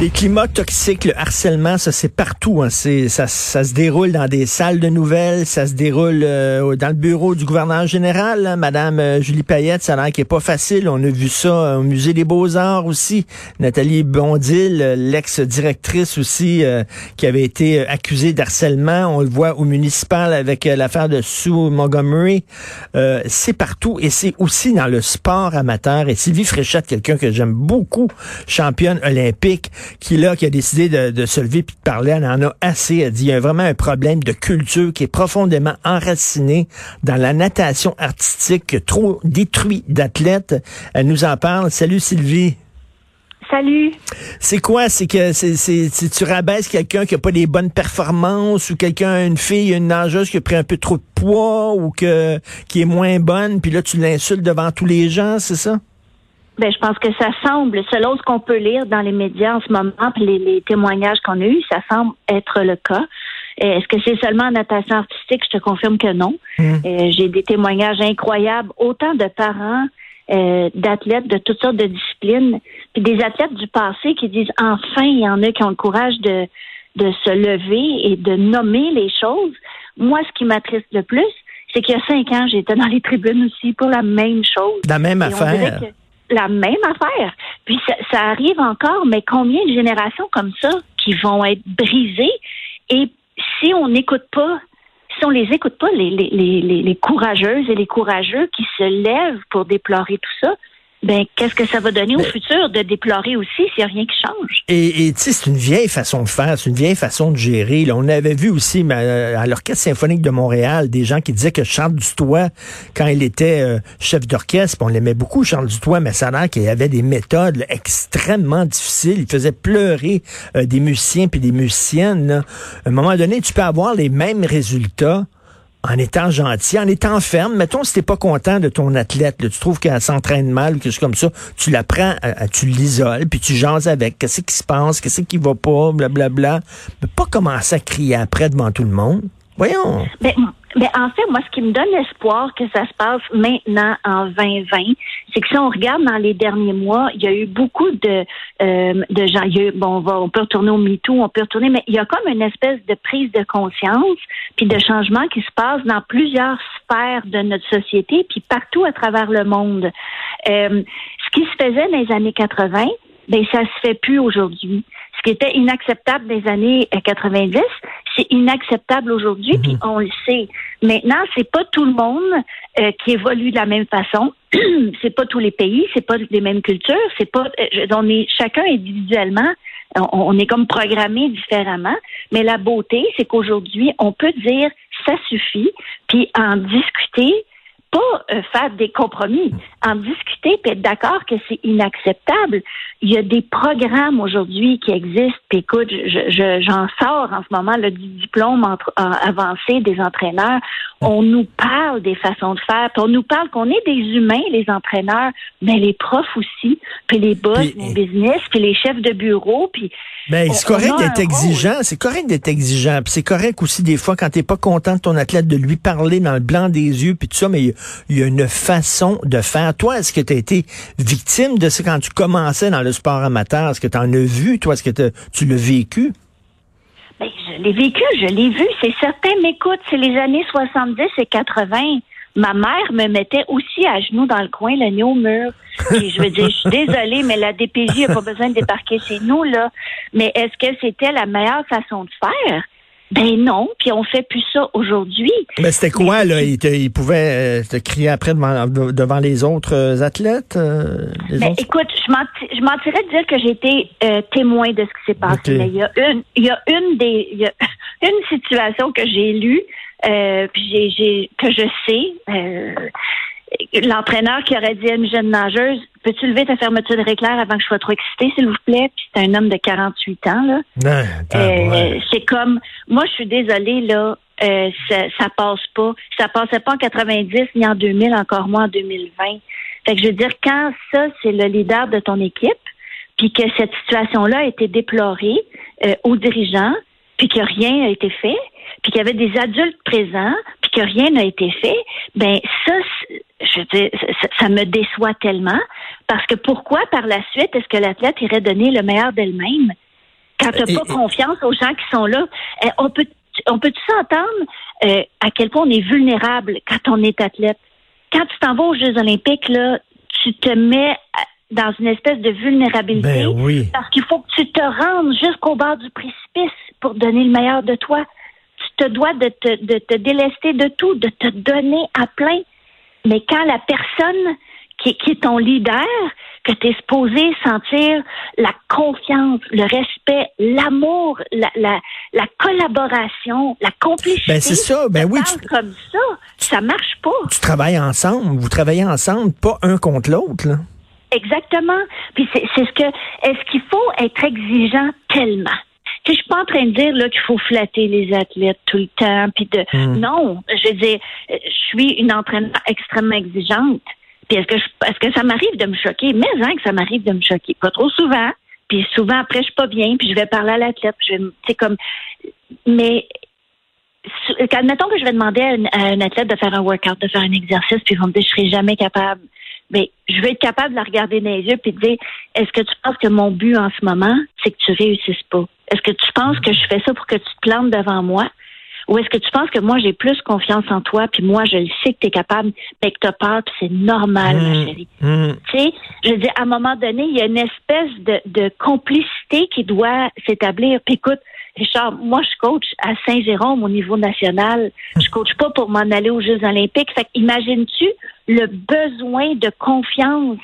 Les climats toxiques, le harcèlement, ça c'est partout. Hein. C'est, ça, ça se déroule dans des salles de nouvelles, ça se déroule euh, dans le bureau du gouverneur général, hein. Madame euh, Julie Payette. Ça a l'air qui est pas facile. On a vu ça euh, au musée des Beaux Arts aussi. Nathalie Bondil, l'ex-directrice aussi, qui avait été accusée d'harcèlement. On le voit au municipal avec l'affaire de Sue Montgomery. c'est partout et c'est aussi dans le sport amateur. Et Sylvie Fréchette, quelqu'un que j'aime beaucoup, championne olympique qui là, qui a décidé de, se lever puis de parler, elle en a assez. Elle dit, il y a vraiment un problème de culture qui est profondément enraciné dans la natation artistique, trop détruit d'athlètes. Elle nous en parle. Salut Sylvie. Salut. C'est quoi? C'est que c'est, tu rabaisses quelqu'un qui a pas des bonnes performances ou quelqu'un, une fille, une nageuse qui a pris un peu trop de poids ou que, qui est moins bonne, puis là, tu l'insultes devant tous les gens, c'est ça? Ben, je pense que ça semble, selon ce qu'on peut lire dans les médias en ce moment, puis les, témoignages qu'on a eus, ça semble être le cas. Est-ce que c'est seulement en natation artistique? Je te confirme que non. Hmm. Euh, j'ai des témoignages incroyables, autant de parents, euh, d'athlètes de toutes sortes de disciplines, puis des athlètes du passé qui disent enfin, il y en a qui ont le courage de, de se lever et de nommer les choses. Moi, ce qui m'attriste le plus, c'est qu'il y a cinq ans, j'étais dans les tribunes aussi pour la même chose. La même affaire la même affaire. Puis ça, arrive encore, mais combien de générations comme ça qui vont être brisées? Et si on n'écoute pas, si on les écoute pas, les, les, les, les courageuses et les courageux qui se lèvent pour déplorer tout ça, ben qu'est-ce que ça va donner au futur de déplorer aussi s'il n'y a rien qui change? Et tu sais, c'est une vieille façon de faire, c'est une vieille façon de gérer. Là, on avait vu aussi à l'Orchestre symphonique de Montréal des gens qui disaient que Charles Dutoit, quand il était euh, chef d'orchestre, on l'aimait beaucoup, Charles Dutoit, mais ça a l'air qu'il avait des méthodes extrêmement difficiles. Il faisait pleurer euh, des musiciens puis des musiciennes. À un moment donné, tu peux avoir les mêmes résultats en étant gentil, en étant ferme. Mettons, si t'es pas content de ton athlète, tu trouves qu'elle s'entraîne mal ou quelque chose comme ça, tu la prends, tu l'isoles, puis tu jases avec. Qu'est-ce qui se passe? Qu'est-ce qui va pas? Blablabla. Bla, bla. Mais pas commencer à crier après devant tout le monde. Voyons. Ben, mais en fait, moi, ce qui me donne l'espoir que ça se passe maintenant en 2020, c'est que si on regarde dans les derniers mois, il y a eu beaucoup de, euh, de gens. bon, on, va, on peut retourner au MeToo, on peut retourner, mais il y a comme une espèce de prise de conscience puis de changement qui se passe dans plusieurs sphères de notre société puis partout à travers le monde. Euh, ce qui se faisait dans les années 80, ben ça se fait plus aujourd'hui. Ce qui était inacceptable des années 90, c'est inacceptable aujourd'hui, puis mhm. on le sait. Maintenant, c'est pas tout le monde euh, qui évolue de la même façon. c'est pas tous les pays, c'est pas les mêmes cultures, c'est pas. Euh, on est chacun individuellement, on, on est comme programmé différemment. Mais la beauté, c'est qu'aujourd'hui, on peut dire ça suffit, puis en discuter pas euh, faire des compromis, en discuter et être d'accord que c'est inacceptable. Il y a des programmes aujourd'hui qui existent. Puis écoute, j'en sors en ce moment le du diplôme entre, avancé des entraîneurs. On nous parle des façons de faire. on nous parle qu'on est des humains, les entraîneurs, mais les profs aussi, puis les boss, les business, puis les chefs de bureau, puis ben, c'est correct d'être exigeant, c'est correct d'être exigeant, puis c'est correct aussi des fois quand t'es pas content de ton athlète de lui parler dans le blanc des yeux puis tout ça, mais il y, a une façon de faire. Toi, est-ce que tu as été victime de ça quand tu commençais dans le sport amateur? Est-ce que tu en as vu toi? Est-ce que tu l'as vécu? Ben, je l'ai vécu, je l'ai vu. C'est certain, mais écoute, c'est les années 70 et 80 ma mère me mettait aussi à genoux dans le coin, le nez au mur. Je veux dire, je suis désolée, mais la DPJ n'a pas besoin de débarquer chez nous, là. Mais est-ce que c'était la meilleure façon de faire? Ben non, puis on fait plus ça aujourd'hui. Mais c'était quoi, là? Il, il pouvait euh, te crier après devant, devant les autres euh, athlètes? Euh, ben, écoute, je mentirais de dire que j'ai été témoin de ce qui s'est passé. Mais il y a une, il y a une des, il y a une situation que j'ai lue euh, puis j'ai, que je sais, euh, l'entraîneur qui aurait dit à une jeune nageuse Peux-tu lever ta fermeture de réclair avant que je sois trop excitée, s'il vous plaît? Puis c'est un homme de 48 ans, là. euh, c'est comme moi, je suis désolée, là, euh, ça, ça passe pas. Ça passait pas en 90 ni en 2000, encore moins en 2020. Fait que je veux dire, quand ça, c'est le leader de ton équipe, puis que cette situation-là a été déplorée euh, aux dirigeants, puis que rien n'a été fait, puis qu'il y avait des adultes présents, puis que rien n'a été fait, ben ça, je dis, ça, ça, me déçoit tellement parce que pourquoi par la suite est-ce que l'athlète irait donner le meilleur d'elle-même? Quand tu n'as pas confiance aux gens qui sont là? Eh, on peut on peut-tu s'entendre euh, à quel point on est vulnérable quand on est athlète? Quand tu t'en vas aux Jeux olympiques, là, tu te mets dans une espèce de vulnérabilité. Ben oui. Parce qu'il faut que tu te rendes jusqu'au bord du précipice pour donner le meilleur de toi. Tu te dois de te, de te délester de tout, de te donner à plein. Mais quand la personne qui, qui est ton leader, que tu es supposé sentir la confiance, le respect, l'amour, la, la, la, collaboration, la complicité. Ben c'est ça, ben oui. Tu, comme ça, ça marche pas. Tu travailles ensemble, vous travaillez ensemble, pas un contre l'autre, là. Exactement. Puis c'est ce que est-ce qu'il faut être exigeant tellement? Je suis pas en train de dire là qu'il faut flatter les athlètes tout le temps, puis de Hmm. non, je veux dire, je suis une entraîneur extrêmement exigeante. Puis est-ce que je- est-ce que ça m'arrive de me choquer? Mais hein, que ça m'arrive de me choquer, pas trop souvent. Puis souvent après je suis pas bien, puis je vais parler à l'athlète, je vais, comme, mais su- admettons que je vais demander à, une- à un athlète de faire un workout, de faire un exercice, puis ils vont me dire je serai jamais capable. Mais je vais être capable de la regarder dans les yeux puis de dire est-ce que tu penses que mon but en ce moment, c'est que tu réussisses pas? Est-ce que tu penses que je fais ça pour que tu te plantes devant moi? Ou est-ce que tu penses que moi, j'ai plus confiance en toi, puis moi, je le sais que tu es capable, mais que tu as peur, puis c'est normal, ma Hmm. chérie. Hmm. Tu sais, je veux dire, à un moment donné, il y a une espèce de, de complicité qui doit s'établir. Puis écoute, Richard, moi, je coach à Saint-Jérôme au niveau national. Je coach pas pour m'en aller aux Jeux olympiques. Fait imagines-tu le besoin de confiance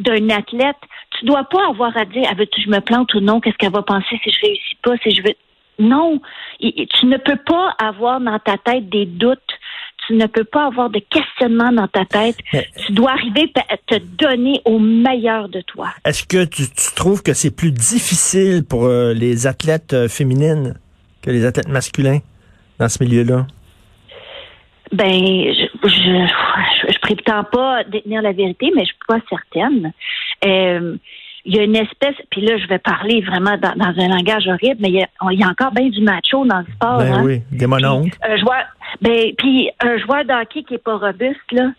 d'un athlète? Tu dois pas avoir à dire, ah, veux-tu je me plante ou non? Qu'est-ce qu'elle va penser si je réussis pas? Si je veux... Non, tu ne peux pas avoir dans ta tête des doutes. Tu ne peux pas avoir de questionnement dans ta tête. Mais- Tu dois arriver à te donner au meilleur de toi. Est-ce que tu, tu trouves que c'est plus difficile pour euh, les athlètes euh, féminines que les athlètes masculins dans ce milieu-là? Ben, je, je, je, je prétends pas détenir la vérité, mais je suis pas certaine. Euh, il y a une espèce, puis là, je vais parler vraiment dans, dans un langage horrible, mais il y, a, il y a encore bien du macho dans le sport. ben hein. oui, des. Un joueur, ben, puis un joueur de hockey qui est pas robuste, là,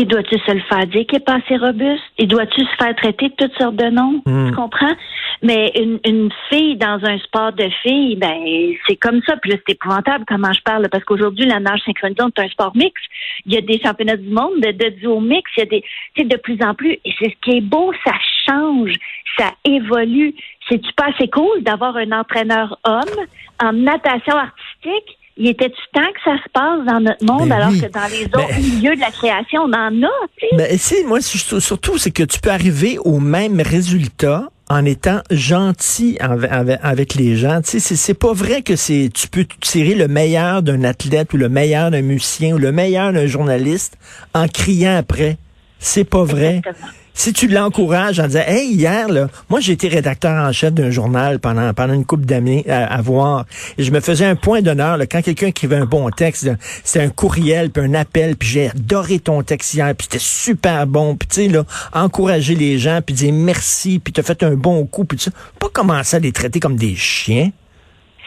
il doit-tu se le faire dire qu'il est pas assez robuste? Il doit-tu se faire traiter de toutes sortes de noms? Tu comprends? Mais une, une fille dans un sport de filles, ben, c'est comme ça. Puis là, c'est épouvantable comment je parle, parce qu'aujourd'hui, la nage synchronisée, c'est un sport mix. Il y a des championnats du monde de, de duo mix. Il y a des, tu sais, de plus en plus. Et c'est ce qui est beau, ça change, ça évolue. C'est-tu pas assez cool d'avoir un entraîneur homme en natation artistique? Il était-tu temps que ça se passe dans notre monde Ben alors oui. que dans les Ben- autres milieux de la création, on en a, tu sais? Ben, c'est, moi, surtout, c'est que tu peux arriver au même résultat en étant gentil avec, les gens. Tu sais, c'est, c'est pas vrai que c'est, tu peux tirer le meilleur d'un athlète ou le meilleur d'un musicien ou le meilleur d'un journaliste en criant après. C'est pas vrai. Exactement. Si tu l'encourages en disant, hey, hier, là, moi, j'ai été rédacteur en chef d'un journal pendant, pendant une couple d'années à, à voir. Et je me faisais un point d'honneur, là, quand quelqu'un écrivait un bon texte, c'était un courriel, puis un appel, puis j'ai adoré ton texte hier, puis c'était super bon. Puis, tu sais, là, encourager les gens, puis dire merci, puis t'as fait un bon coup, puis ça. Pas commencer à les traiter comme des chiens.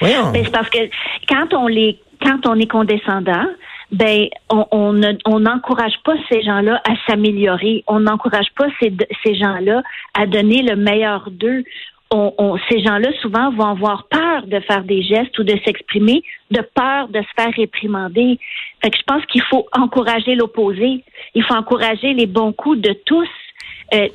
Voyons. C'est parce que quand on les quand on est condescendant, ben on on ne- on n'encourage pas ces gens-là à s'améliorer. On n'encourage pas ces ces gens-là à donner le meilleur d'eux. On, on- ces gens-là souvent vont avoir peur de faire des gestes ou de s'exprimer, de peur de se faire réprimander. Fait que je pense qu'il faut encourager l'opposé. Il faut encourager les bons coups de tous. Euh,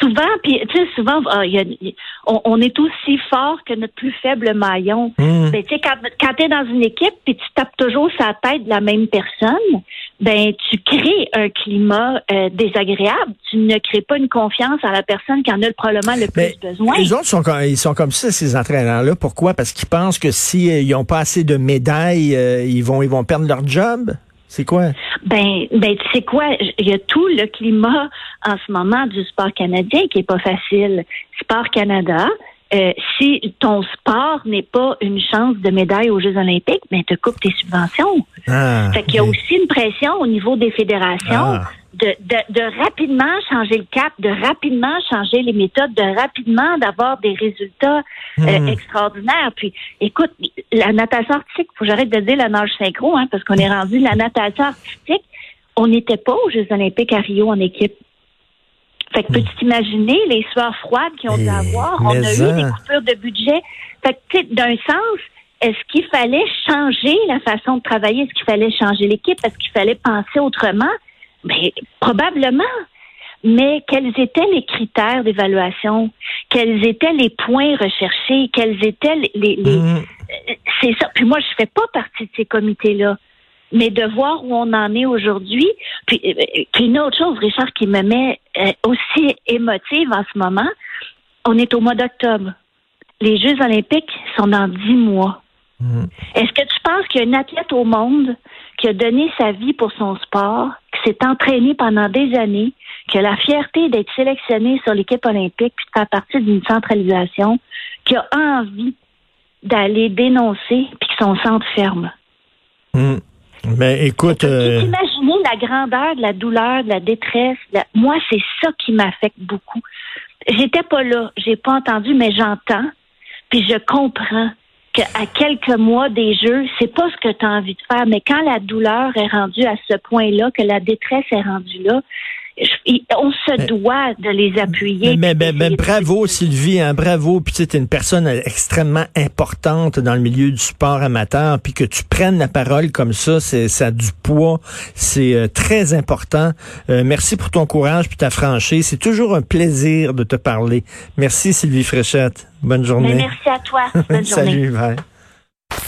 souvent, puis tu sais, souvent, ah, il y a- on, on est aussi fort que notre plus faible maillon. Hum. Ben, tu sais, quand, quand tu es dans une équipe puis tu tapes toujours sa tête de la même personne, ben tu crées un climat euh, désagréable. Tu ne crées pas une confiance à la personne qui en a probablement le plus Mais besoin. Les autres sont comme, ils sont comme ça, ces entraîneurs-là. Pourquoi? Parce qu'ils pensent que s'ils n'ont pas assez de médailles, euh, ils vont ils vont perdre leur job? C'est quoi? Ben, ben, tu sais quoi, il y a tout le climat en ce moment du sport canadien qui est pas facile. Sport Canada, euh, si ton sport n'est pas une chance de médaille aux Jeux Olympiques, ben te coupe tes subventions. Ah, Fait qu'il y a aussi une pression au niveau des fédérations Ah. de, de, de, rapidement changer le cap, de rapidement changer les méthodes, de rapidement d'avoir des résultats euh, mhm. extraordinaires. Puis, écoute, la natation artistique, faut que j'arrête de dire la nage synchro, hein, parce qu'on est rendu la natation artistique. On n'était pas aux Jeux olympiques à Rio en équipe. Fait que peux-tu t'imaginer les soirs froides qu'ils ont dû eh, avoir? On a eu des coupures de budget. Fait que, d'un sens, est-ce qu'il fallait changer la façon de travailler? Est-ce qu'il fallait changer l'équipe? Est-ce qu'il fallait penser autrement? Mais ben, probablement. Mais quels étaient les critères d'évaluation? Quels étaient les points recherchés? Quels étaient les, les, mm. c'est ça. Puis moi, je fais pas partie de ces comités-là. Mais de voir où on en est aujourd'hui, puis, euh, puis une autre chose, Richard, qui me met euh, aussi émotive en ce moment, on est au mois d'octobre. Les Jeux olympiques sont dans dix mois. Mm. Est-ce que tu penses qu'il y a un athlète au monde qui a donné sa vie pour son sport, qui s'est entraîné pendant des années, qui a la fierté d'être sélectionné sur l'équipe olympique puis de faire partie d'une centralisation, qui a envie d'aller dénoncer puis que son centre ferme? Mm. Mais écoute. Euh... Imaginez la grandeur de la douleur, de la détresse. Moi, c'est ça qui m'affecte beaucoup. J'étais pas là, j'ai pas entendu, mais j'entends, puis je comprends qu'à quelques mois des jeux, c'est pas ce que tu as envie de faire, mais quand la douleur est rendue à ce point-là, que la détresse est rendue là, on se doit de les appuyer. Mais, bravo Sylvie, hein, bravo. Puis tu es une personne extrêmement importante dans le milieu du sport amateur, puis que tu prennes la parole comme ça, c'est ça a du poids, c'est euh, très important. Euh, merci pour ton courage puis ta franchise. C'est toujours un plaisir de te parler. Merci Sylvie Fréchette. Bonne journée. merci à toi. Bonne journée. Salut. Bye.